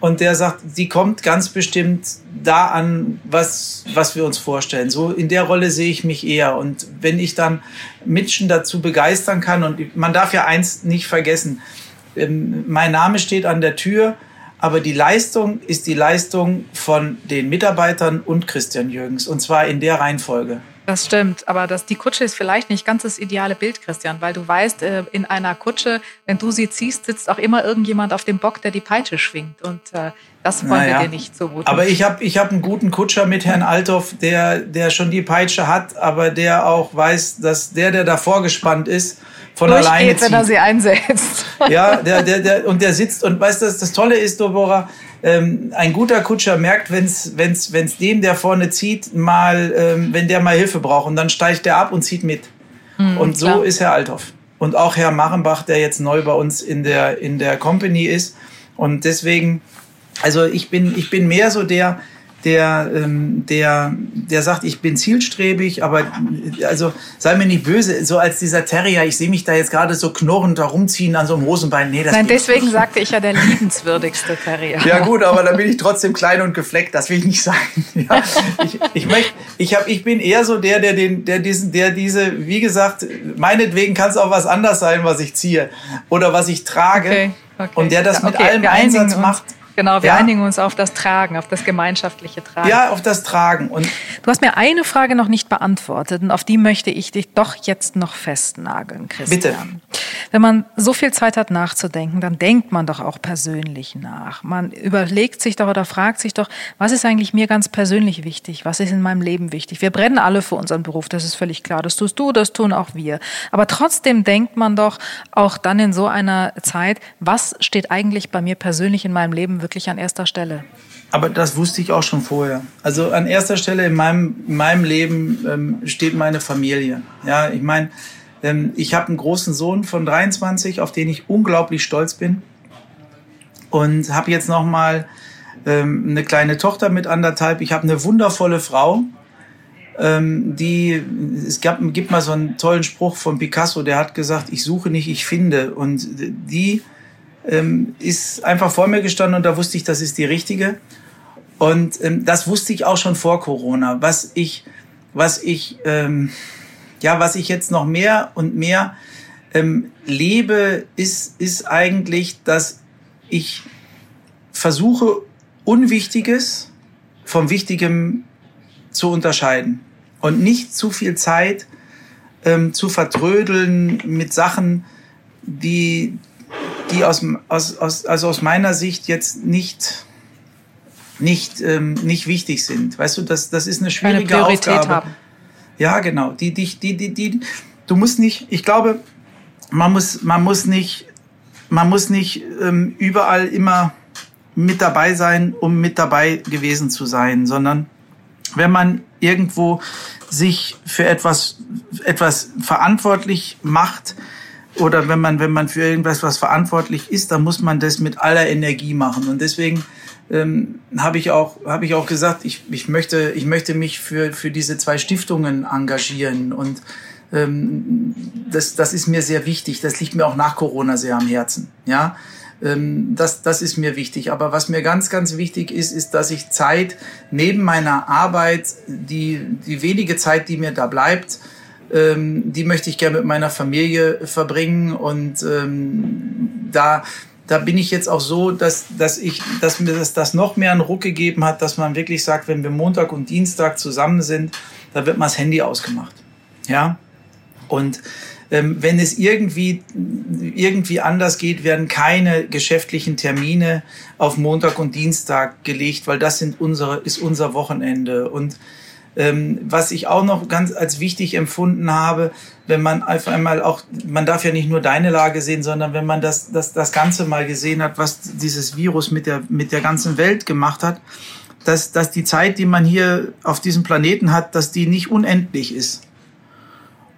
und der sagt, sie kommt ganz bestimmt da an, was, was wir uns vorstellen. So in der Rolle sehe ich mich eher. Und wenn ich dann Menschen dazu begeistern kann, und man darf ja eins nicht vergessen, ähm, mein Name steht an der Tür, aber die Leistung ist die Leistung von den Mitarbeitern und Christian Jürgens. Und zwar in der Reihenfolge. Das stimmt, aber das, die Kutsche ist vielleicht nicht ganz das ideale Bild, Christian, weil du weißt, äh, in einer Kutsche, wenn du sie ziehst, sitzt auch immer irgendjemand auf dem Bock, der die Peitsche schwingt. Und äh, das wollen naja. wir dir nicht so gut. Aber ich habe ich hab einen guten Kutscher mit Herrn Althoff, der, der schon die Peitsche hat, aber der auch weiß, dass der, der davor gespannt ist, von Durchgeht, alleine zieht. wenn er sie einsetzt. Ja, der, der, der, und der sitzt und weißt du, das, das Tolle ist, Dobora, ähm, ein guter Kutscher merkt, wenn's, wenn's, wenn's dem, der vorne zieht, mal, ähm, wenn der mal Hilfe braucht und dann steigt der ab und zieht mit. Mhm, und so klar. ist Herr Althoff. Und auch Herr Machenbach, der jetzt neu bei uns in der, in der Company ist. Und deswegen, also ich bin, ich bin mehr so der, der, ähm, der, der sagt, ich bin zielstrebig, aber also sei mir nicht böse, so als dieser Terrier, ich sehe mich da jetzt gerade so knurrend herumziehen an so einem Hosenbein. Nee, das Nein, deswegen nicht. sagte ich ja der liebenswürdigste Terrier. Ja gut, aber dann bin ich trotzdem klein und gefleckt, das will ich nicht sagen. [laughs] Ja, ich, ich, möchte, ich, hab, ich bin eher so der, der, den, der, diesen, der diese, wie gesagt, meinetwegen kann es auch was anders sein, was ich ziehe oder was ich trage. Okay, okay. Und der das mit okay, allem Einsatz macht. Genau, wir ja? einigen uns auf das Tragen, auf das gemeinschaftliche Tragen. Ja, auf das Tragen. Und du hast mir eine Frage noch nicht beantwortet und auf die möchte ich dich doch jetzt noch festnageln, Christian. Bitte. Wenn man so viel Zeit hat nachzudenken, dann denkt man doch auch persönlich nach. Man überlegt sich doch oder fragt sich doch, was ist eigentlich mir ganz persönlich wichtig? Was ist in meinem Leben wichtig? Wir brennen alle für unseren Beruf, das ist völlig klar. Das tust du, das tun auch wir. Aber trotzdem denkt man doch auch dann in so einer Zeit, was steht eigentlich bei mir persönlich in meinem Leben wirklich an erster Stelle. Aber das wusste ich auch schon vorher. Also an erster Stelle in meinem, in meinem Leben ähm, steht meine Familie. Ja, ich meine, ähm, ich habe einen großen Sohn von 23, auf den ich unglaublich stolz bin. Und habe jetzt noch mal ähm, eine kleine Tochter mit anderthalb. Ich habe eine wundervolle Frau, ähm, die es gab, gibt mal so einen tollen Spruch von Picasso, der hat gesagt, ich suche nicht, ich finde. Und die ähm, ist einfach vor mir gestanden und da wusste ich, das ist die richtige. Und ähm, das wusste ich auch schon vor Corona. Was ich, was ich, ähm, ja, was ich jetzt noch mehr und mehr ähm, lebe, ist, ist eigentlich, dass ich versuche, Unwichtiges vom Wichtigem zu unterscheiden und nicht zu viel Zeit ähm, zu vertrödeln mit Sachen, die, die aus, aus, aus, also aus meiner Sicht jetzt nicht, nicht, ähm, nicht wichtig sind. Weißt du, das, das ist eine schwierige eine Priorität Aufgabe. Haben. Ja, genau. Die, die, die, die, die, du musst nicht, ich glaube, man muss, man muss nicht, man muss nicht ähm, überall immer mit dabei sein, um mit dabei gewesen zu sein, sondern wenn man irgendwo sich für etwas, etwas verantwortlich macht, oder wenn man, wenn man für irgendwas was verantwortlich ist, dann muss man das mit aller Energie machen. Und deswegen ähm, habe ich auch, habe ich auch gesagt, ich, ich möchte, ich möchte mich für, für diese zwei Stiftungen engagieren und ähm, das, das ist mir sehr wichtig. Das liegt mir auch nach Corona sehr am Herzen. Ja, ähm, das, das ist mir wichtig. Aber was mir ganz, ganz wichtig ist, ist, dass ich Zeit neben meiner Arbeit, die, die wenige Zeit, die mir da bleibt, ähm, die möchte ich gerne mit meiner Familie verbringen und ähm, da da bin ich jetzt auch so, dass, dass, ich, dass mir das, das noch mehr einen Ruck gegeben hat, dass man wirklich sagt, wenn wir Montag und Dienstag zusammen sind, da wird mal das Handy ausgemacht. Ja. Und ähm, wenn es irgendwie, irgendwie anders geht, werden keine geschäftlichen Termine auf Montag und Dienstag gelegt, weil das sind unsere, ist unser Wochenende. Und ähm, was ich auch noch ganz als wichtig empfunden habe, wenn man einfach einmal auch, man darf ja nicht nur deine Lage sehen, sondern wenn man das, das, das Ganze mal gesehen hat, was dieses Virus mit der, mit der ganzen Welt gemacht hat, dass, dass die Zeit, die man hier auf diesem Planeten hat, dass die nicht unendlich ist.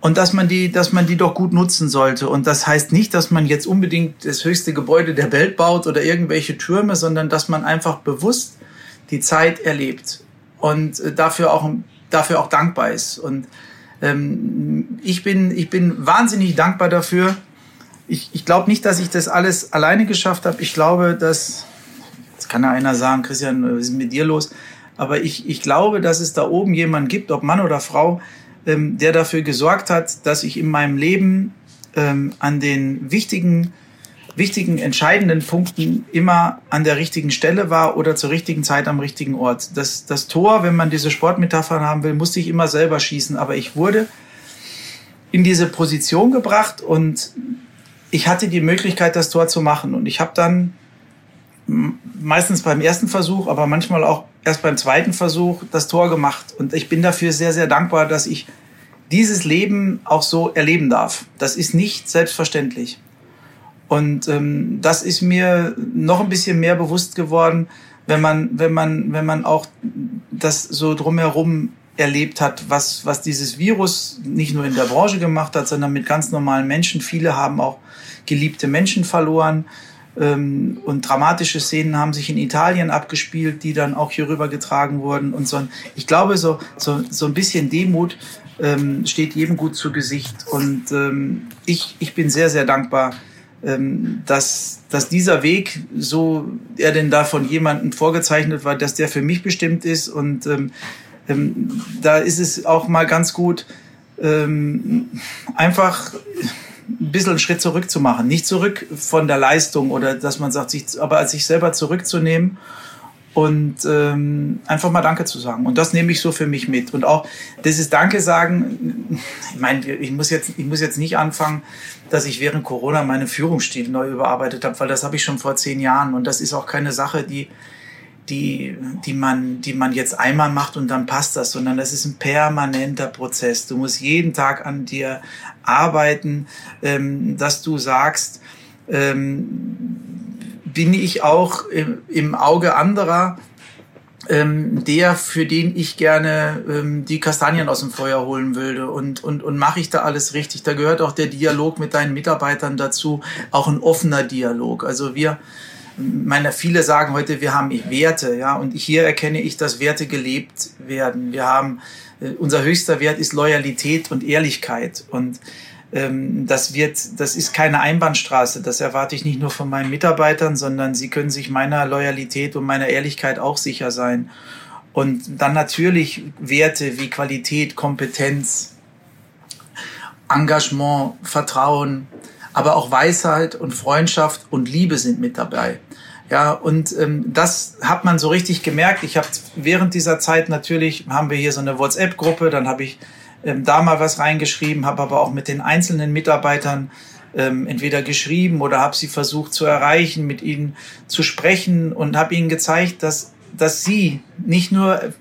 Und dass man die, dass man die doch gut nutzen sollte. Und das heißt nicht, dass man jetzt unbedingt das höchste Gebäude der Welt baut oder irgendwelche Türme, sondern dass man einfach bewusst die Zeit erlebt und äh, dafür auch, dafür auch dankbar ist. Und ähm, ich, bin, ich bin wahnsinnig dankbar dafür. Ich, ich glaube nicht, dass ich das alles alleine geschafft habe. Ich glaube, dass, jetzt kann ja einer sagen, Christian, was ist mit dir los? Aber ich, ich glaube, dass es da oben jemanden gibt, ob Mann oder Frau, ähm, der dafür gesorgt hat, dass ich in meinem Leben ähm, an den wichtigen wichtigen, entscheidenden Punkten immer an der richtigen Stelle war oder zur richtigen Zeit am richtigen Ort. Das, das Tor, wenn man diese Sportmetaphern haben will, musste ich immer selber schießen, aber ich wurde in diese Position gebracht und ich hatte die Möglichkeit, das Tor zu machen. Und ich habe dann meistens beim ersten Versuch, aber manchmal auch erst beim zweiten Versuch das Tor gemacht. Und ich bin dafür sehr, sehr dankbar, dass ich dieses Leben auch so erleben darf. Das ist nicht selbstverständlich. Und ähm, das ist mir noch ein bisschen mehr bewusst geworden, wenn man, wenn man, wenn man auch das so drumherum erlebt hat, was, was dieses Virus nicht nur in der Branche gemacht hat, sondern mit ganz normalen Menschen. Viele haben auch geliebte Menschen verloren. Ähm, und dramatische Szenen haben sich in Italien abgespielt, die dann auch hier rüber getragen wurden. Und so, ich glaube, so, so, so ein bisschen Demut ähm, steht jedem gut zu Gesicht. Und ähm, ich, ich bin sehr, sehr dankbar, dass, dass dieser Weg, so er denn da von jemandem vorgezeichnet war, dass der für mich bestimmt ist. Und ähm, ähm, da ist es auch mal ganz gut, ähm, einfach ein bisschen einen Schritt zurück zu machen. Nicht zurück von der Leistung oder dass man sagt, sich, aber sich selber zurückzunehmen und ähm, einfach mal Danke zu sagen. Und das nehme ich so für mich mit. Und auch dieses Danke sagen, ich meine, ich muss jetzt, ich muss jetzt nicht anfangen, dass ich während Corona meinen Führungsstil neu überarbeitet habe, weil das habe ich schon vor zehn Jahren. Und das ist auch keine Sache, die, die, die, man, die man jetzt einmal macht und dann passt das, sondern das ist ein permanenter Prozess. Du musst jeden Tag an dir arbeiten, ähm, dass du sagst, ähm, bin ich auch im, im Auge anderer ähm, der, für den ich gerne ähm, die Kastanien aus dem Feuer holen würde. Und, und, und mache ich da alles richtig? Da gehört auch der Dialog mit deinen Mitarbeitern dazu, auch ein offener Dialog. Also wir, meine, viele sagen heute, wir haben Werte, ja, und hier erkenne ich, dass Werte gelebt werden. Wir haben, äh, unser höchster Wert ist Loyalität und Ehrlichkeit. Und das wird, das ist keine Einbahnstraße. Das erwarte ich nicht nur von meinen Mitarbeitern, sondern sie können sich meiner Loyalität und meiner Ehrlichkeit auch sicher sein. Und dann natürlich Werte wie Qualität, Kompetenz, Engagement, Vertrauen, aber auch Weisheit und Freundschaft und Liebe sind mit dabei. Ja, und ähm, das hat man so richtig gemerkt. Ich habe während dieser Zeit natürlich, haben wir hier so eine WhatsApp-Gruppe, dann habe ich ähm, da mal was reingeschrieben, habe aber auch mit den einzelnen Mitarbeitern ähm, entweder geschrieben oder habe sie versucht zu erreichen, mit ihnen zu sprechen und habe ihnen gezeigt, dass, dass sie nicht nur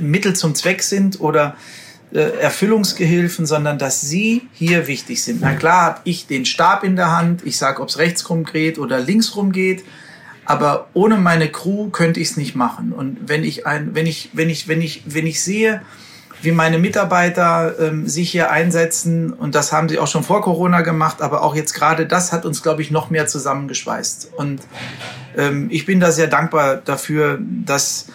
Mittel zum Zweck sind oder äh, Erfüllungsgehilfen, sondern dass sie hier wichtig sind. Na klar habe ich den Stab in der Hand, ich sage, ob es rechts rum geht oder links rum geht, aber ohne meine Crew könnte ich es nicht machen. Und wenn ich ein, wenn ich, wenn ich, wenn ich, wenn ich sehe, wie meine Mitarbeiter ähm, sich hier einsetzen. Und das haben sie auch schon vor Corona gemacht, aber auch jetzt gerade das hat uns, glaube ich, noch mehr zusammengeschweißt. Und ähm, ich bin da sehr dankbar dafür, dass,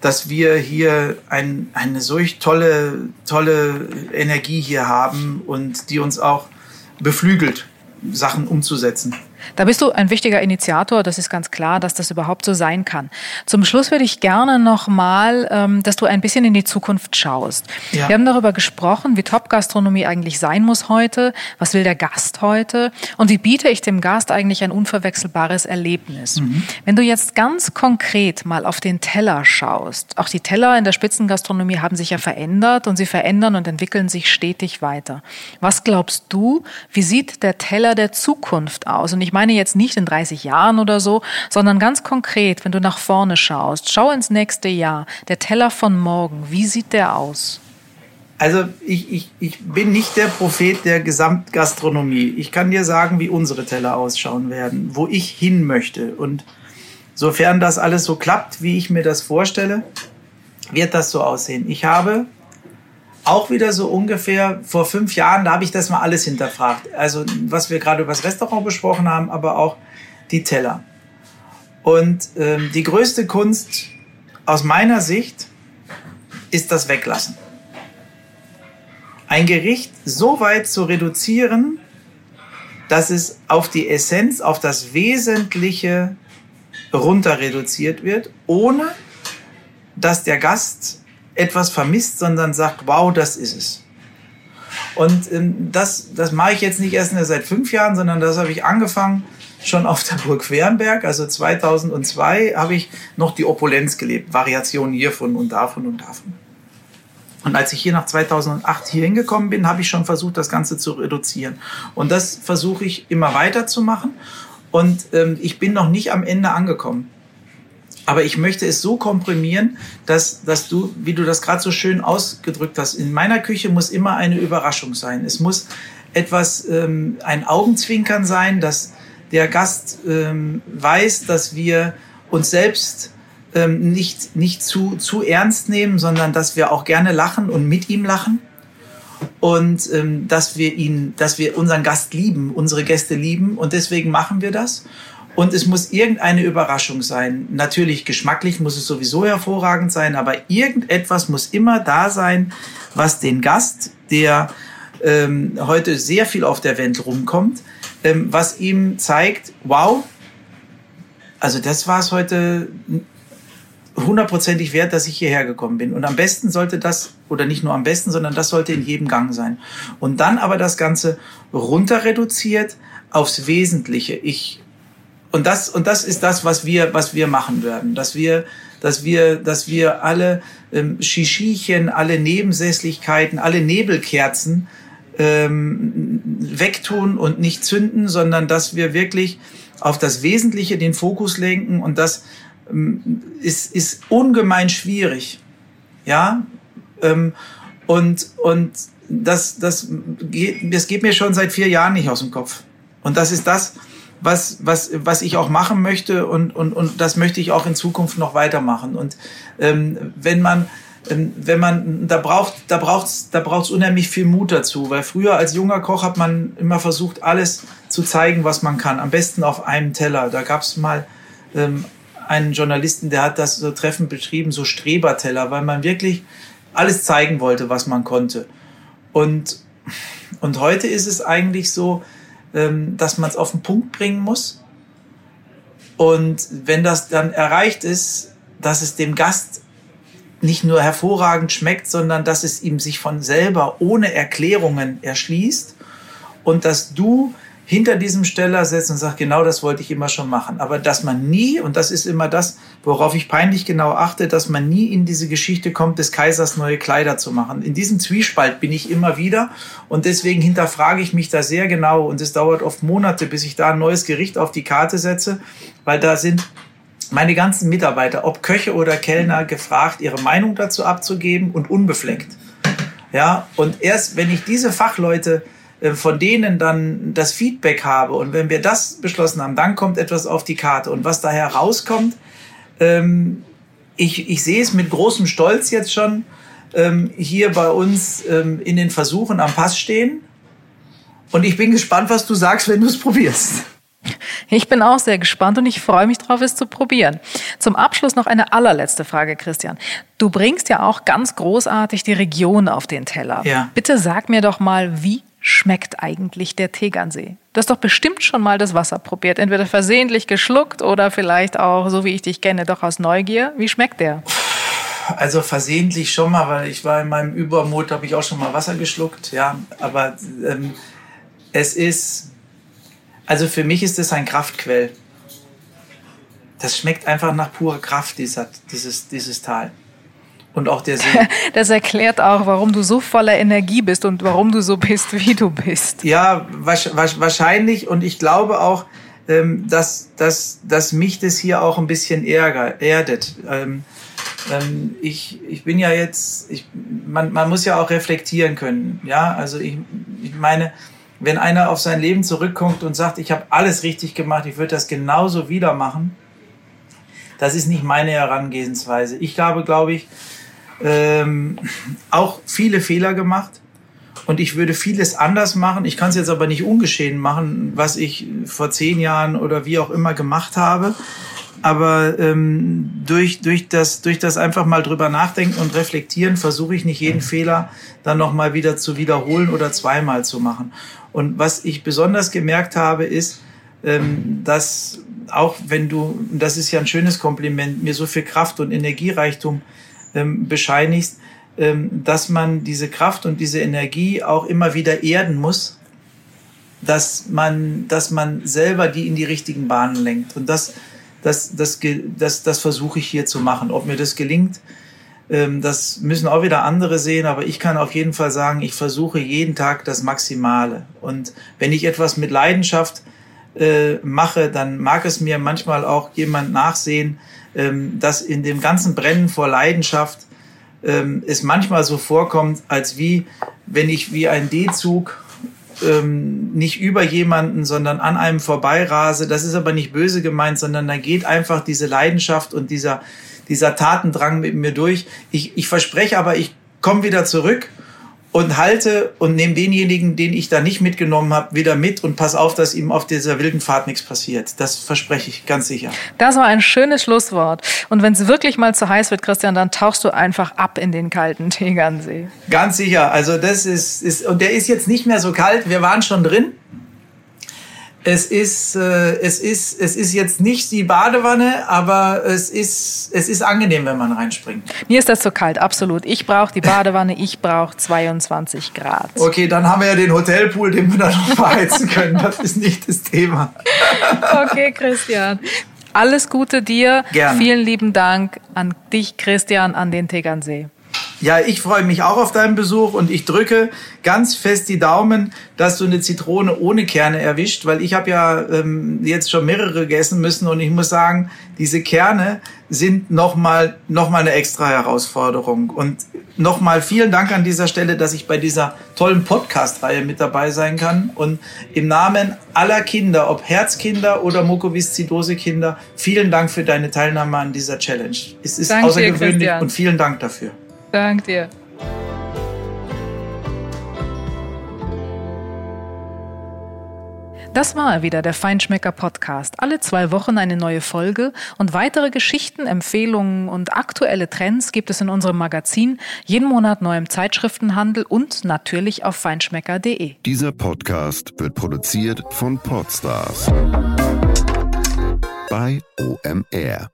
dass wir hier ein, eine solch tolle, tolle Energie hier haben und die uns auch beflügelt, Sachen umzusetzen. Da bist du ein wichtiger Initiator, das ist ganz klar, dass das überhaupt so sein kann. Zum Schluss würde ich gerne nochmal, ähm, dass du ein bisschen in die Zukunft schaust. Ja. Wir haben darüber gesprochen, wie Top-Gastronomie eigentlich sein muss heute, was will der Gast heute und wie biete ich dem Gast eigentlich ein unverwechselbares Erlebnis. Mhm. Wenn du jetzt ganz konkret mal auf den Teller schaust, auch die Teller in der Spitzengastronomie haben sich ja verändert und sie verändern und entwickeln sich stetig weiter. Was glaubst du, wie sieht der Teller der Zukunft aus? Und ich meine jetzt nicht in 30 Jahren oder so, sondern ganz konkret, wenn du nach vorne schaust, schau ins nächste Jahr, der Teller von morgen, wie sieht der aus? Also ich, ich, ich bin nicht der Prophet der Gesamtgastronomie. Ich kann dir sagen, wie unsere Teller ausschauen werden, wo ich hin möchte. Und sofern das alles so klappt, wie ich mir das vorstelle, wird das so aussehen. Ich habe auch wieder so ungefähr vor fünf Jahren, da habe ich das mal alles hinterfragt. Also was wir gerade über das Restaurant besprochen haben, aber auch die Teller. Und ähm, die größte Kunst aus meiner Sicht ist das Weglassen. Ein Gericht so weit zu reduzieren, dass es auf die Essenz, auf das Wesentliche runter reduziert wird, ohne dass der Gast etwas vermisst, sondern sagt, wow, das ist es. Und ähm, das, das mache ich jetzt nicht erst seit fünf Jahren, sondern das habe ich angefangen schon auf der Burg Quernberg. Also 2002 habe ich noch die Opulenz gelebt, Variationen hiervon und davon und davon. Und als ich hier nach 2008 hier hingekommen bin, habe ich schon versucht, das Ganze zu reduzieren. Und das versuche ich immer weiter zu machen. Und ähm, ich bin noch nicht am Ende angekommen. Aber ich möchte es so komprimieren, dass, dass du, wie du das gerade so schön ausgedrückt hast, in meiner Küche muss immer eine Überraschung sein. Es muss etwas, ähm, ein Augenzwinkern sein, dass der Gast ähm, weiß, dass wir uns selbst ähm, nicht, nicht zu, zu ernst nehmen, sondern dass wir auch gerne lachen und mit ihm lachen. Und ähm, dass wir ihn, dass wir unseren Gast lieben, unsere Gäste lieben. Und deswegen machen wir das. Und es muss irgendeine Überraschung sein. Natürlich geschmacklich muss es sowieso hervorragend sein, aber irgendetwas muss immer da sein, was den Gast, der ähm, heute sehr viel auf der Welt rumkommt, ähm, was ihm zeigt, wow, also das war es heute hundertprozentig wert, dass ich hierher gekommen bin. Und am besten sollte das, oder nicht nur am besten, sondern das sollte in jedem Gang sein. Und dann aber das Ganze runter reduziert aufs Wesentliche. Ich und das, und das ist das, was wir, was wir machen werden, dass wir, dass wir, dass wir alle ähm, Schischischen, alle Nebensässlichkeiten, alle Nebelkerzen ähm, wegtun und nicht zünden, sondern dass wir wirklich auf das Wesentliche den Fokus lenken und das ähm, ist, ist ungemein schwierig. Ja, ähm, und, und das, das, geht, das geht mir schon seit vier Jahren nicht aus dem Kopf. Und das ist das, was, was, was ich auch machen möchte und, und, und das möchte ich auch in Zukunft noch weitermachen. Und ähm, wenn man ähm, wenn man da braucht da braucht's da braucht's unheimlich viel Mut dazu. Weil früher als junger Koch hat man immer versucht alles zu zeigen was man kann. Am besten auf einem Teller. Da gab's mal ähm, einen Journalisten der hat das so treffend beschrieben so Streberteller weil man wirklich alles zeigen wollte was man konnte. Und und heute ist es eigentlich so ähm, dass man es auf den Punkt bringen muss. Und wenn das dann erreicht ist, dass es dem Gast nicht nur hervorragend schmeckt, sondern dass es ihm sich von selber ohne Erklärungen erschließt und dass du hinter diesem Steller setzt und sagt, genau das wollte ich immer schon machen. Aber dass man nie, und das ist immer das, worauf ich peinlich genau achte, dass man nie in diese Geschichte kommt, des Kaisers neue Kleider zu machen. In diesem Zwiespalt bin ich immer wieder und deswegen hinterfrage ich mich da sehr genau und es dauert oft Monate, bis ich da ein neues Gericht auf die Karte setze, weil da sind meine ganzen Mitarbeiter, ob Köche oder Kellner, gefragt, ihre Meinung dazu abzugeben und unbefleckt. Ja, und erst wenn ich diese Fachleute von denen dann das Feedback habe und wenn wir das beschlossen haben, dann kommt etwas auf die Karte. Und was da herauskommt, ähm, ich, ich sehe es mit großem Stolz jetzt schon ähm, hier bei uns ähm, in den Versuchen am Pass stehen. Und ich bin gespannt, was du sagst, wenn du es probierst. Ich bin auch sehr gespannt und ich freue mich drauf, es zu probieren. Zum Abschluss noch eine allerletzte Frage, Christian. Du bringst ja auch ganz großartig die Region auf den Teller. Ja. Bitte sag mir doch mal, wie schmeckt eigentlich der Tegernsee? Du hast doch bestimmt schon mal das Wasser probiert, entweder versehentlich geschluckt oder vielleicht auch, so wie ich dich kenne, doch aus Neugier. Wie schmeckt der? Also versehentlich schon mal, weil ich war in meinem Übermut, habe ich auch schon mal Wasser geschluckt, ja. Aber ähm, es ist, also für mich ist es ein Kraftquell. Das schmeckt einfach nach purer Kraft, dieser, dieses, dieses Tal und auch der See. [laughs] Das erklärt auch, warum du so voller Energie bist und warum du so bist, [laughs] wie du bist. Ja, wahrscheinlich. Und ich glaube auch, ähm, dass, dass, dass mich das hier auch ein bisschen ärger, erdet. Ähm, ähm, ich, ich bin ja jetzt, ich, man, man muss ja auch reflektieren können. Ja, also ich, ich meine, wenn einer auf sein Leben zurückkommt und sagt, ich habe alles richtig gemacht, ich würde das genauso wieder machen, das ist nicht meine Herangehensweise. Ich habe, glaube ich, ähm, auch viele Fehler gemacht und ich würde vieles anders machen. Ich kann es jetzt aber nicht ungeschehen machen, was ich vor zehn Jahren oder wie auch immer gemacht habe. Aber ähm, durch, durch, das, durch das einfach mal drüber nachdenken und reflektieren, versuche ich nicht jeden Fehler dann nochmal wieder zu wiederholen oder zweimal zu machen. Und was ich besonders gemerkt habe, ist, ähm, dass auch wenn du, das ist ja ein schönes Kompliment, mir so viel Kraft und Energiereichtum ähm, bescheinigst, ähm, dass man diese Kraft und diese Energie auch immer wieder erden muss, dass man, dass man selber die in die richtigen Bahnen lenkt. Und das, das, das, das, das versuche ich hier zu machen. Ob mir das gelingt, ähm, das müssen auch wieder andere sehen, aber ich kann auf jeden Fall sagen, ich versuche jeden Tag das Maximale. Und wenn ich etwas mit Leidenschaft äh, mache, dann mag es mir manchmal auch jemand nachsehen, dass in dem ganzen Brennen vor Leidenschaft ähm, es manchmal so vorkommt, als wie wenn ich wie ein D-Zug ähm, nicht über jemanden, sondern an einem vorbeirase. Das ist aber nicht böse gemeint, sondern da geht einfach diese Leidenschaft und dieser, dieser Tatendrang mit mir durch. Ich, ich verspreche aber, ich komme wieder zurück und halte und nehme denjenigen, den ich da nicht mitgenommen habe, wieder mit und pass auf, dass ihm auf dieser wilden Fahrt nichts passiert. Das verspreche ich ganz sicher. Das war ein schönes Schlusswort. Und wenn es wirklich mal zu heiß wird, Christian, dann tauchst du einfach ab in den kalten Tegernsee. Ganz sicher. Also das ist, ist und der ist jetzt nicht mehr so kalt. Wir waren schon drin. Es ist, äh, es ist, es ist jetzt nicht die Badewanne, aber es ist, es ist angenehm, wenn man reinspringt. Mir ist das zu kalt, absolut. Ich brauche die Badewanne, ich brauche 22 Grad. Okay, dann haben wir ja den Hotelpool, den wir dann noch [laughs] verheizen können. Das ist nicht das Thema. okay, Christian. Alles Gute dir. Gerne. Vielen lieben Dank an dich, Christian, an den Tegernsee. Ja, ich freue mich auch auf deinen Besuch und ich drücke ganz fest die Daumen, dass du eine Zitrone ohne Kerne erwischt, weil ich habe ja ähm, jetzt schon mehrere gegessen müssen und ich muss sagen, diese Kerne sind nochmal noch mal eine extra Herausforderung. Und nochmal vielen Dank an dieser Stelle, dass ich bei dieser tollen Podcast-Reihe mit dabei sein kann. Und im Namen aller Kinder, ob Herzkinder oder Mukoviszidose-Kinder, vielen Dank für deine Teilnahme an dieser Challenge. Es ist Danke außergewöhnlich dir, und vielen Dank dafür. Dank dir. Das war wieder der Feinschmecker Podcast. Alle zwei Wochen eine neue Folge und weitere Geschichten, Empfehlungen und aktuelle Trends gibt es in unserem Magazin, jeden Monat neu im Zeitschriftenhandel und natürlich auf feinschmecker.de. Dieser Podcast wird produziert von Podstars bei OMR.